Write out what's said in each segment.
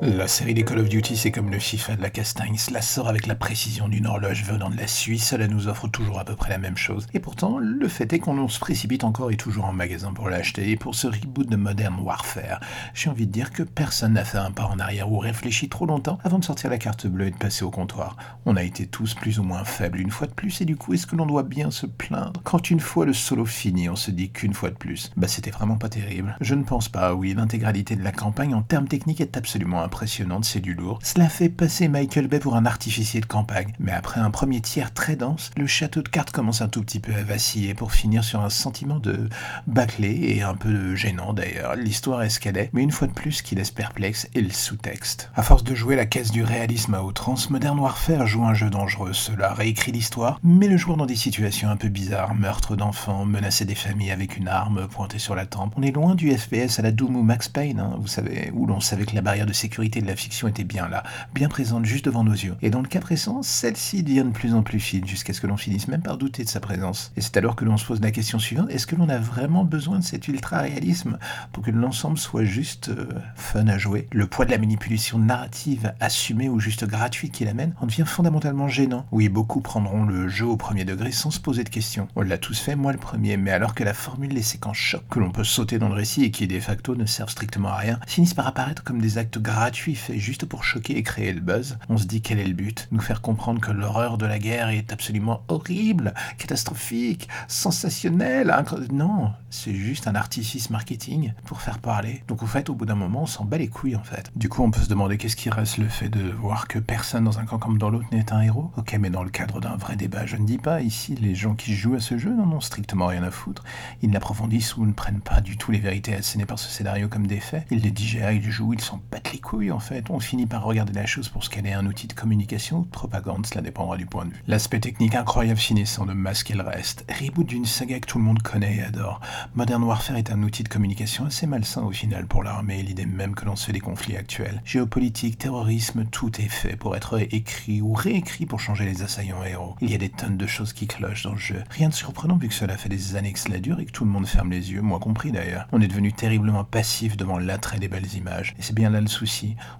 La série des Call of Duty, c'est comme le FIFA de la castagne, cela sort avec la précision d'une horloge venant de la Suisse, cela nous offre toujours à peu près la même chose. Et pourtant, le fait est qu'on se précipite encore et toujours en magasin pour l'acheter, et pour ce reboot de Modern Warfare, j'ai envie de dire que personne n'a fait un pas en arrière ou réfléchi trop longtemps avant de sortir la carte bleue et de passer au comptoir. On a été tous plus ou moins faibles une fois de plus, et du coup, est-ce que l'on doit bien se plaindre Quand une fois le solo fini, on se dit qu'une fois de plus, bah c'était vraiment pas terrible? Je ne pense pas, oui, l'intégralité de la campagne en termes techniques est absolument impressionnante, c'est du lourd. Cela fait passer Michael Bay pour un artificier de campagne. Mais après un premier tiers très dense, le château de cartes commence un tout petit peu à vaciller pour finir sur un sentiment de bâclé et un peu gênant d'ailleurs. L'histoire est, mais une fois de plus, qui laisse perplexe est le sous-texte. À force de jouer la caisse du réalisme à outrance, Modern Warfare joue un jeu dangereux. Cela réécrit l'histoire, mais le joueur dans des situations un peu bizarres, meurtre d'enfants, menacer des familles avec une arme pointée sur la tempe. On est loin du FPS à la Doom ou Max Payne, hein, vous savez, où l'on savait que la barrière de sécurité de la fiction était bien là, bien présente juste devant nos yeux. Et dans le cas présent, celle-ci devient de plus en plus fine jusqu'à ce que l'on finisse même par douter de sa présence. Et c'est alors que l'on se pose la question suivante, est-ce que l'on a vraiment besoin de cet ultra-réalisme pour que l'ensemble soit juste euh, fun à jouer? Le poids de la manipulation narrative assumée ou juste gratuite qu'il amène en devient fondamentalement gênant. Oui, beaucoup prendront le jeu au premier degré sans se poser de questions. On l'a tous fait, moi le premier, mais alors que la formule les séquences choc que l'on peut sauter dans le récit et qui de facto ne servent strictement à rien, finissent par apparaître comme des actes gratuits faits juste pour choquer et créer le buzz, on se dit quel est le but? Nous faire comprendre que l'horreur de la guerre est absolument horrible, catastrophique, sensationnelle. incro- Non, c'est juste un artifice marketing pour faire parler. Donc en fait, au bout d'un moment, on s'en bat les couilles en fait. Du coup, on peut se demander qu'est-ce qui reste le fait de voir que personne dans un camp comme dans l'autre n'est un héros? Ok, mais dans le cadre d'un vrai débat, je ne dis pas ici, les gens qui jouent à ce jeu n'en ont strictement rien à foutre. Ils n'approfondissent ou ne prennent pas du tout les vérités assénées par ce scénario comme des faits. Ils les digèrent, ils jouent, ils s'en battent en fait. On finit par regarder la chose pour ce qu'elle est un outil de communication ou de propagande, cela dépendra du point de vue. L'aspect technique incroyable finissant de masquer le reste. Reboot d'une saga que tout le monde connaît et adore. Modern Warfare est un outil de communication assez malsain au final pour l'armée l'idée même que l'on se fait des conflits actuels. Géopolitique, terrorisme, tout est fait pour être écrit ou réécrit pour changer les assaillants héros. Il y a des tonnes de choses qui clochent dans le jeu. Rien de surprenant vu que cela fait des années que cela dure et que tout le monde ferme les yeux, moi compris d'ailleurs. On est devenu terriblement passif devant l'attrait des belles images. Et c'est bien là le souci.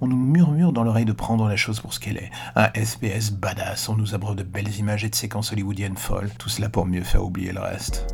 On nous murmure dans l'oreille de prendre la chose pour ce qu'elle est. Un SPS badass, on nous abreuve de belles images et de séquences hollywoodiennes folles. Tout cela pour mieux faire oublier le reste.